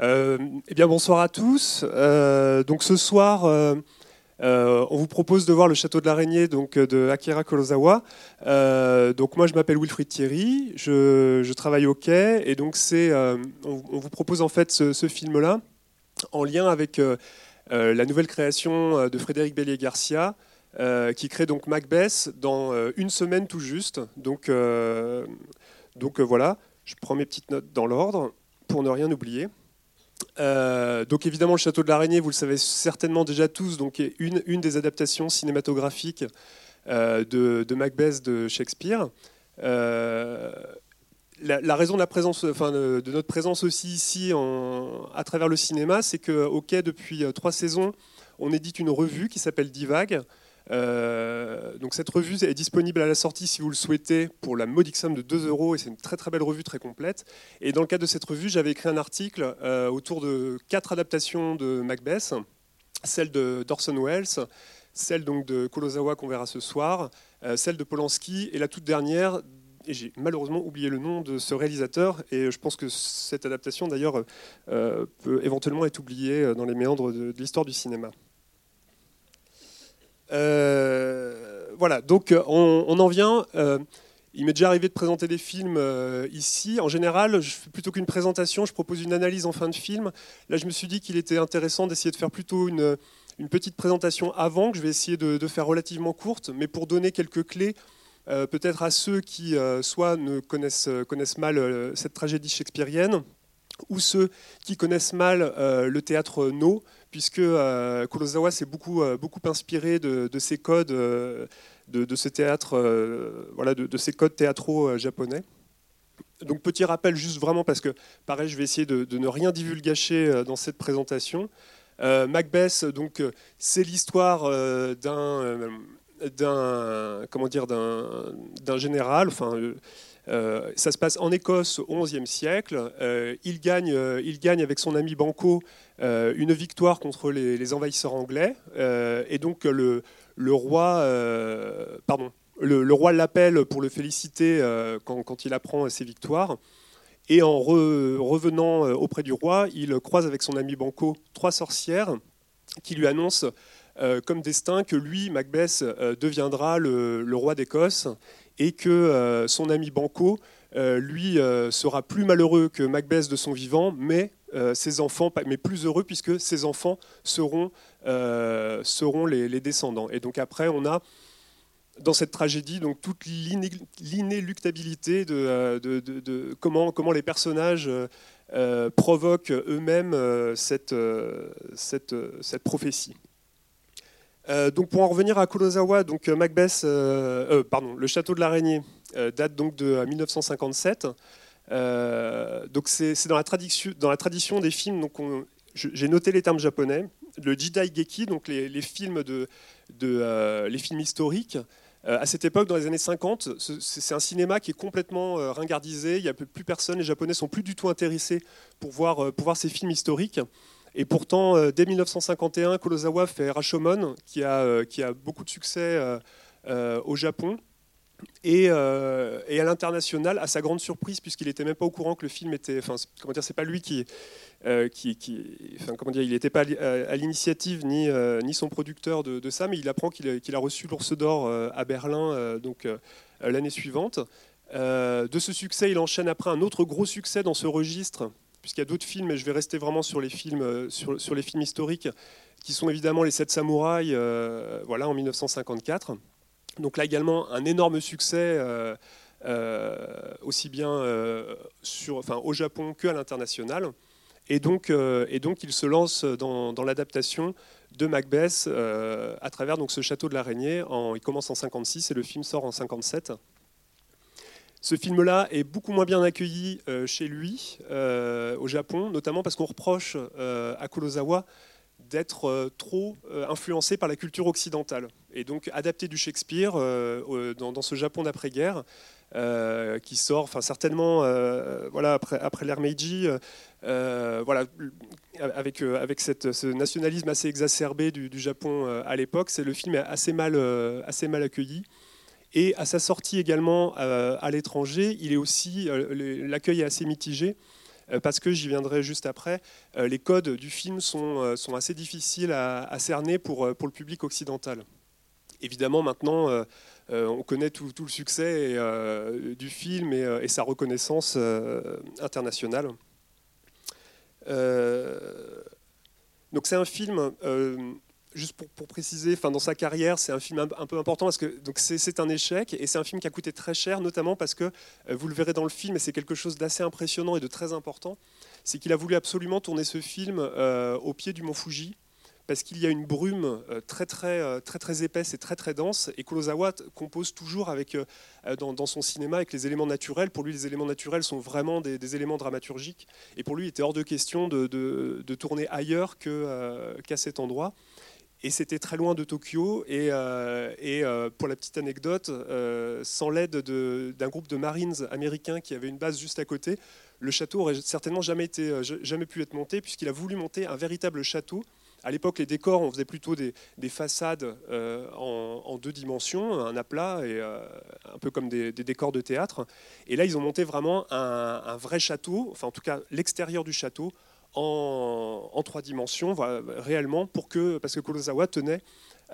eh bien, bonsoir à tous. donc ce soir, on vous propose de voir le château de l'araignée donc de Akira Kurosawa. donc moi, je m'appelle Wilfried Thierry, je, travaille au Quai et donc on, vous propose en fait ce, film-là en lien avec la nouvelle création de Frédéric Bellier-Garcia. qui crée donc Macbeth dans une semaine tout juste. Donc voilà, je prends mes petites notes dans l'ordre pour ne rien oublier. Euh, donc évidemment, le château de l'araignée, vous le savez certainement déjà tous, donc est une, des adaptations cinématographiques euh, de, Macbeth de Shakespeare. Euh, la, raison de, notre présence aussi ici à travers le cinéma, c'est qu'au Quai, depuis trois saisons, on édite une revue qui s'appelle Divague, euh, donc cette revue est disponible à la sortie si vous le souhaitez pour la modique somme de 2 euros et c'est une très très belle revue très complète. Et dans le cadre de cette revue, j'avais écrit un article euh, autour de quatre adaptations de Macbeth, celle de Dorson Welles, celle donc de Kurosawa qu'on verra ce soir, euh, celle de Polanski et la toute dernière. J'ai malheureusement oublié le nom de ce réalisateur et je pense que cette adaptation d'ailleurs peut éventuellement être oubliée dans les méandres de l'histoire du cinéma. Euh, voilà, donc euh, on, en vient. Euh, il m'est déjà arrivé de présenter des films ici. En général, plutôt qu'une présentation, je propose une analyse en fin de film. Là, je me suis dit qu'il était intéressant d'essayer de faire plutôt une, petite présentation avant, que je vais essayer de, faire relativement courte, mais pour donner quelques clés, peut-être à ceux qui soit ne connaissent mal cette tragédie shakespearienne, ou ceux qui connaissent mal le théâtre No, puisque euh, Kurosawa s'est beaucoup, euh, beaucoup inspiré de, ces codes, euh, de, ce théâtre, voilà, de, ces codes théâtraux japonais. Donc petit rappel juste vraiment parce que pareil je vais essayer de, ne rien divulgacher dans cette présentation. Macbeth donc c'est l'histoire d'un d'un comment dire d'un général euh, ça se passe en Écosse au XIe siècle. Euh, il, gagne, euh, il gagne avec son ami Banco une victoire contre les, envahisseurs anglais. et donc le, roi, pardon, le, roi l'appelle pour le féliciter quand, il apprend ses victoires. Et en revenant auprès du roi, il croise avec son ami Banco trois sorcières qui lui annoncent comme destin que lui, Macbeth, deviendra le roi d'Écosse et que euh, son ami Banco, euh, lui, euh, sera plus malheureux que Macbeth de son vivant, mais ses enfants, mais plus heureux puisque ses enfants seront, les, descendants. Et donc après, on a dans cette tragédie toute l'inéluctabilité de, comment, les personnages provoquent eux-mêmes cette prophétie. Euh, donc pour en revenir à Kurosawa, donc euh, Macbeth, euh, pardon, le château de l'araignée date donc de 1957. donc c'est dans la tradition, des films. Donc j'ai noté les termes japonais. Le jidai geki, donc les, films de, les films historiques. à cette époque, dans les années 50, c'est un cinéma qui est complètement ringardisé. Il n'y a plus personne. Les Japonais sont plus du tout intéressés pour voir ces films historiques. Et pourtant, euh, dès 1951, Kurosawa fait Rashomon, qui a, euh, qui a beaucoup de succès euh, au Japon. Et, à l'international, à sa grande surprise, puisqu'il n'était même pas au courant que le film était. Enfin, comment dire, c'est pas lui qui, qui, qui, enfin, comment dire, il n'était pas à l'initiative ni, ni son producteur de, ça, mais il apprend qu'il a reçu l'Ours d'Or à Berlin, donc l'année suivante. de ce succès, il enchaîne après un autre gros succès dans ce registre, puisqu'il y a d'autres films, et je vais rester vraiment sur les films, euh, sur, les films historiques, qui sont évidemment Les Sept Samouraïs, euh, voilà, en 1954. Donc là également un énorme succès, euh, aussi bien sur, enfin, au Japon qu'à l'international. Et donc, et donc il se lance dans, l'adaptation de Macbeth à travers donc, ce château de l'araignée. il commence en 56 et le film sort en 57. Ce film-là est beaucoup moins bien accueilli euh, chez lui, euh, au Japon, notamment parce qu'on reproche euh, à Kurosawa d'être trop influencé par la culture occidentale. Et donc adapté du Shakespeare dans, ce Japon d'après-guerre, qui sort enfin, certainement voilà, après, l'ère Meiji, voilà, avec, avec ce nationalisme assez exacerbé du, Japon à l'époque, le film est assez mal, assez mal accueilli. Et à sa sortie également euh, à l'étranger, il est aussi euh, l'accueil est assez mitigé. parce que j'y viendrai juste après, les codes du film sont, sont assez difficiles à, cerner pour, pour le public occidental. Évidemment, maintenant, on connaît tout, le succès du film et sa reconnaissance internationale. donc c'est un film juste pour, préciser, dans sa carrière, c'est un film un, peu important parce que c'est un échec et c'est un film qui a coûté très cher, notamment parce que euh, vous le verrez dans le film et c'est quelque chose d'assez impressionnant et de très important, c'est qu'il a voulu absolument tourner ce film euh, au pied du mont Fuji parce qu'il y a une brume euh, très très très très épaisse et très très dense et Kurosawa compose toujours avec dans, son cinéma avec les éléments naturels. Pour lui, les éléments naturels sont vraiment des, éléments dramaturgiques et pour lui, il était hors de question de, tourner ailleurs qu'à cet endroit et c'était très loin de Tokyo. Et, euh, euh, pour la petite anecdote, euh, sans l'aide d'un groupe de Marines américains qui avait une base juste à côté, le château aurait certainement jamais, été, jamais pu être monté, puisqu'il a voulu monter un véritable château. À l'époque, les décors, on faisait plutôt des, façades en, deux dimensions, un aplat, et, un peu comme des, décors de théâtre. Et là, ils ont monté vraiment un, un vrai château, enfin en tout cas l'extérieur du château, en, trois dimensions, réellement, pour que, parce que Kurosawa tenait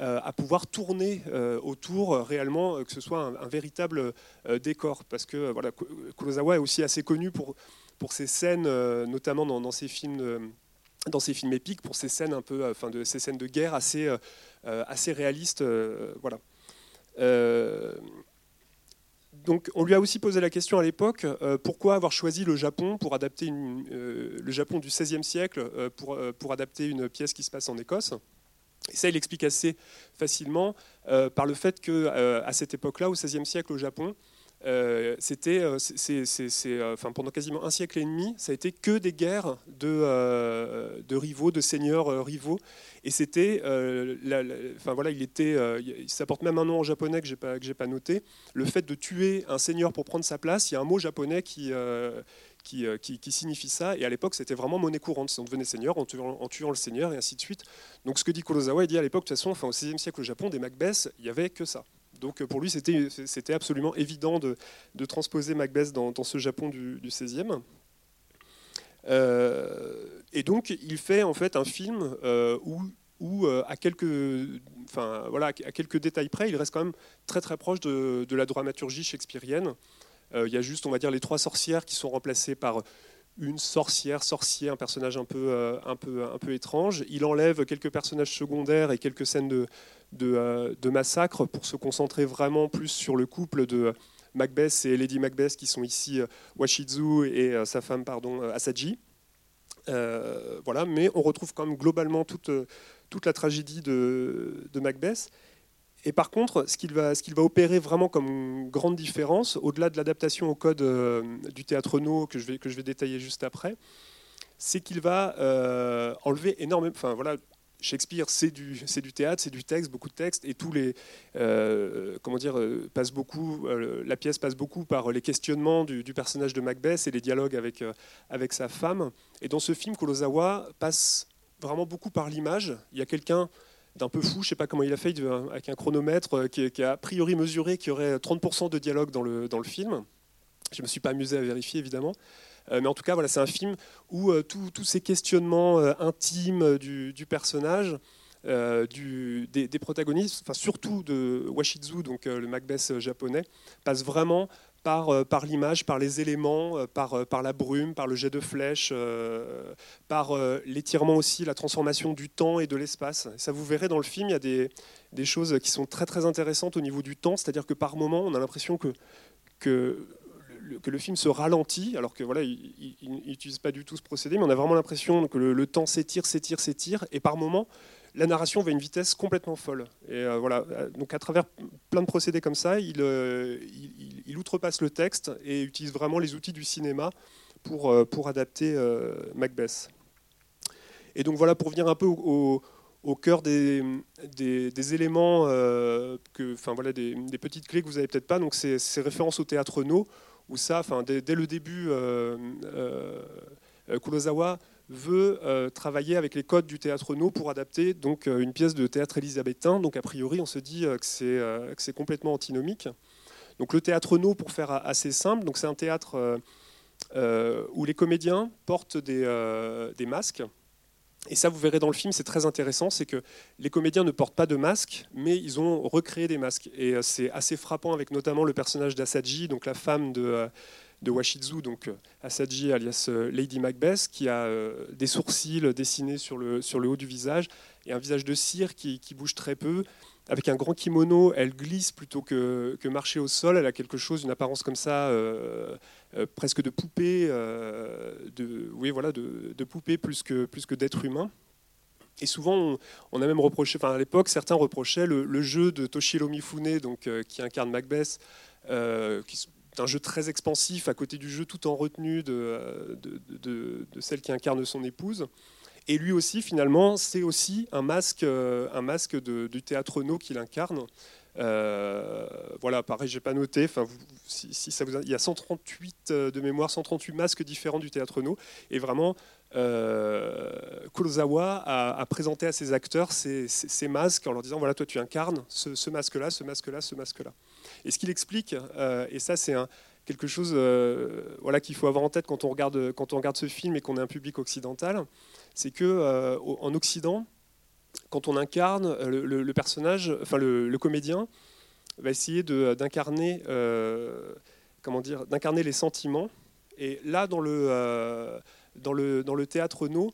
euh, à pouvoir tourner euh, autour euh, réellement, que ce soit un, véritable décor. Parce que voilà, Kurosawa est aussi assez connu pour, pour ses scènes, notamment dans, ses films. dans ses films épiques, pour ces scènes un peu, enfin de ces scènes de guerre assez, assez réalistes, voilà donc, on lui a aussi posé la question à l'époque euh, pourquoi avoir choisi le Japon pour adapter euh, le Japon du XVIe siècle euh, pour, adapter une pièce qui se passe en Écosse. Et ça, il explique assez facilement par le fait que à cette époque-là, au XVIe siècle au Japon, euh, c'était, euh, euh, pendant quasiment un siècle et demi, ça a été que des guerres de, rivaux, de seigneurs rivaux. Et c'était, enfin voilà, il était, ça porte même un nom en japonais que j'ai pas, pas noté. Le fait de tuer un seigneur pour prendre sa place, il y a un mot japonais qui signifie ça. Et à l'époque, c'était vraiment monnaie courante. On devenait seigneur en tuant, le seigneur et ainsi de suite. Donc ce que dit Kurosawa, il dit à l'époque, de toute façon, enfin, au XVIe siècle au Japon, des Macbeth, il y avait que ça. Donc pour lui, c'était absolument évident de, transposer Macbeth dans, ce Japon du, XVIe. Euh, et donc il fait en fait un film euh, où, euh, à, quelques, enfin, voilà, à quelques détails près, il reste quand même très très proche de, de la dramaturgie shakespearienne. il y a juste, on va dire, les trois sorcières qui sont remplacées par une sorcière, sorcier, un personnage un peu, euh, un, peu, un peu étrange. Il enlève quelques personnages secondaires et quelques scènes de, de, euh, massacre pour se concentrer vraiment plus sur le couple de Macbeth et Lady Macbeth qui sont ici euh, Washizu et sa femme pardon, Asaji. voilà, mais on retrouve quand même globalement toute, toute la tragédie de Macbeth. Et par contre, ce qu'il va, opérer vraiment comme grande différence, au-delà de l'adaptation au code euh, du théâtre No que je vais, détailler juste après, c'est qu'il va euh, enlever énormément. Enfin voilà, Shakespeare, c'est du, théâtre, c'est du texte, beaucoup de texte, et tous les, euh, comment dire, passe beaucoup, la pièce passe beaucoup par les questionnements du, du, personnage de Macbeth et les dialogues avec, avec sa femme. Et dans ce film, Kurosawa passe vraiment beaucoup par l'image. Il y a quelqu'un d'un peu fou, je ne sais pas comment il a fait, avec un chronomètre euh, qui, a a priori mesuré qu'il y aurait 30% de dialogue dans le, dans le film. Je ne me suis pas amusé à vérifier, évidemment. Euh, mais en tout cas, voilà, c'est un film où euh, tous ces questionnements intimes du, personnage, du, des, des, protagonistes, enfin surtout de Washizu, donc le Macbeth japonais, passent vraiment par, euh, par l'image, par les éléments, euh, par, euh, par la brume, par le jet de flèche, par l'étirement aussi, la transformation du temps et de l'espace. Ça, vous verrez dans le film, il y a des, choses qui sont très très intéressantes au niveau du temps, c'est-à-dire que par moment, on a l'impression que, le, film se ralentit, alors que voilà, il n'utilise pas du tout ce procédé, mais on a vraiment l'impression que le temps s'étire, s'étire, s'étire, et par moment, la narration va à une vitesse complètement folle. Et euh, voilà, donc à travers plein de procédés comme ça, euh, il, outrepasse le texte et utilise vraiment les outils du cinéma pour, euh, adapter Macbeth. Et donc voilà, pour venir un peu au, cœur des, éléments, enfin voilà, des, petites clés que vous n'avez peut-être pas, donc c'est ces références au théâtre No, où ça, enfin dès, dès le début, Kurosawa veut euh, travailler avec les codes du théâtre No pour adapter donc euh, une pièce de théâtre élisabétain. Donc a priori, on se dit euh, que c'est complètement antinomique. Donc le théâtre No, pour faire assez simple, donc c'est un théâtre où les comédiens portent des, des masques. Et ça, vous verrez dans le film, c'est très intéressant, c'est que les comédiens ne portent pas de masque, mais ils ont recréé des masques. Et c'est assez frappant avec notamment le personnage d'Asaji, donc la femme de, de Washizu, donc Asaji alias Lady Macbeth, qui a des sourcils dessinés sur le, sur le haut du visage et un visage de cire qui, qui bouge très peu, avec un grand kimono, elle glisse plutôt que, que, marcher au sol. Elle a quelque chose, une apparence comme ça, euh, euh, presque de poupée, euh, de, oui, voilà, de, de, poupée plus que, plus que d'être humain. Et souvent, on, a même reproché, enfin à l'époque, certains reprochaient le, jeu de Toshiro Mifune, donc, qui incarne Macbeth, qui est un jeu très expansif à côté du jeu tout en retenue de, de, celle qui incarne son épouse. Et lui aussi, finalement, c'est aussi un masque, euh, un masque du théâtre no qu'il incarne. Euh, voilà, pareil, j'ai pas noté. Enfin, si, ça vous, il y a 138 euh, de mémoire, 138 masques différents du théâtre no, et vraiment, euh, Kurosawa a, présenté à ses acteurs ces, masques en leur disant voilà, toi tu incarnes ce, masque-là, ce masque-là, ce masque-là. Et ce qu'il explique, et ça c'est quelque chose voilà, qu'il faut avoir en tête quand on regarde, quand on regarde ce film et qu'on est un public occidental, c'est que euh, en Occident, quand on incarne euh, le, personnage, enfin le, comédien va essayer d'incarner, euh, comment dire, d'incarner les sentiments. Et là, dans le, dans le, théâtre no,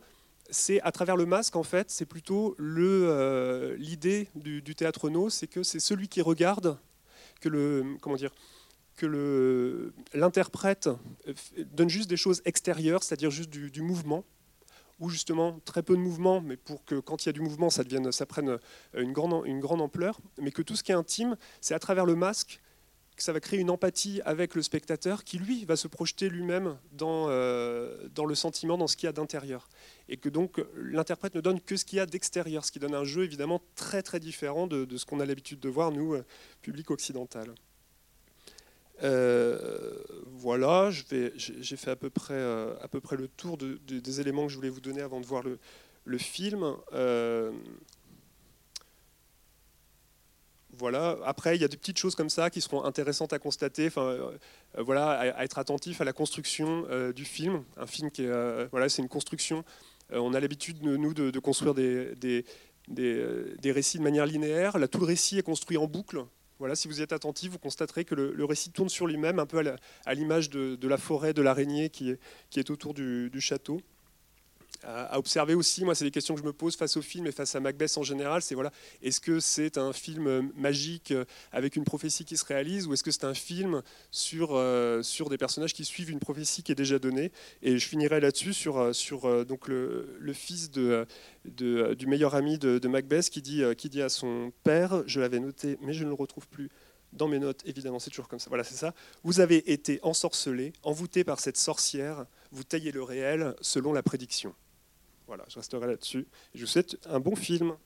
c'est à travers le masque, en fait, c'est plutôt l'idée du, théâtre no, c'est que c'est celui qui regarde que l'interprète donne juste des choses extérieures, c'est-à-dire juste du mouvement, ou justement très peu de mouvement, mais pour que quand il y a du mouvement, ça, prenne euh, une grande ampleur, mais que tout ce qui est intime, c'est à travers le masque que ça va créer une empathie avec le spectateur qui, lui, va se projeter lui-même dans, euh, dans le sentiment, dans ce qu'il y a d'intérieur. Et que donc l'interprète ne donne que ce qu'il y a d'extérieur, ce qui donne un jeu évidemment très très différent de, ce qu'on a l'habitude de voir, nous, euh, public occidental. Euh, voilà, j'ai fait à peu, près, à peu près le tour des éléments que je voulais vous donner avant de voir le, film. Euh, voilà. Après, il y a des petites choses comme ça qui seront intéressantes à constater. Enfin, voilà, à, être attentif à la construction du film. Un film qui est, voilà, c'est une construction. on a l'habitude nous de, construire des, récits de manière linéaire. Là, tout le récit est construit en boucle. Voilà, si vous êtes attentif, vous constaterez que le, récit tourne sur lui-même, un peu à l'image de, la forêt de l'araignée qui est autour du château à observer aussi, moi c'est des questions que je me pose face au film et face à Macbeth en général, c'est voilà, est-ce que c'est un film magique euh, avec une prophétie qui se réalise ou est-ce que c'est un film sur, euh, sur des personnages qui suivent une prophétie qui est déjà donnée? Et je finirai là-dessus sur, euh, sur donc le, fils de, du meilleur ami de, de, Macbeth qui dit, qui dit à son père, je l'avais noté mais je ne le retrouve plus dans mes notes, évidemment, c'est toujours comme ça. Voilà, c'est ça. Vous avez été ensorcelé, envoûté par cette sorcière, vous taillez le réel selon la prédiction. Voilà, je resterai là-dessus. Je vous souhaite un bon film.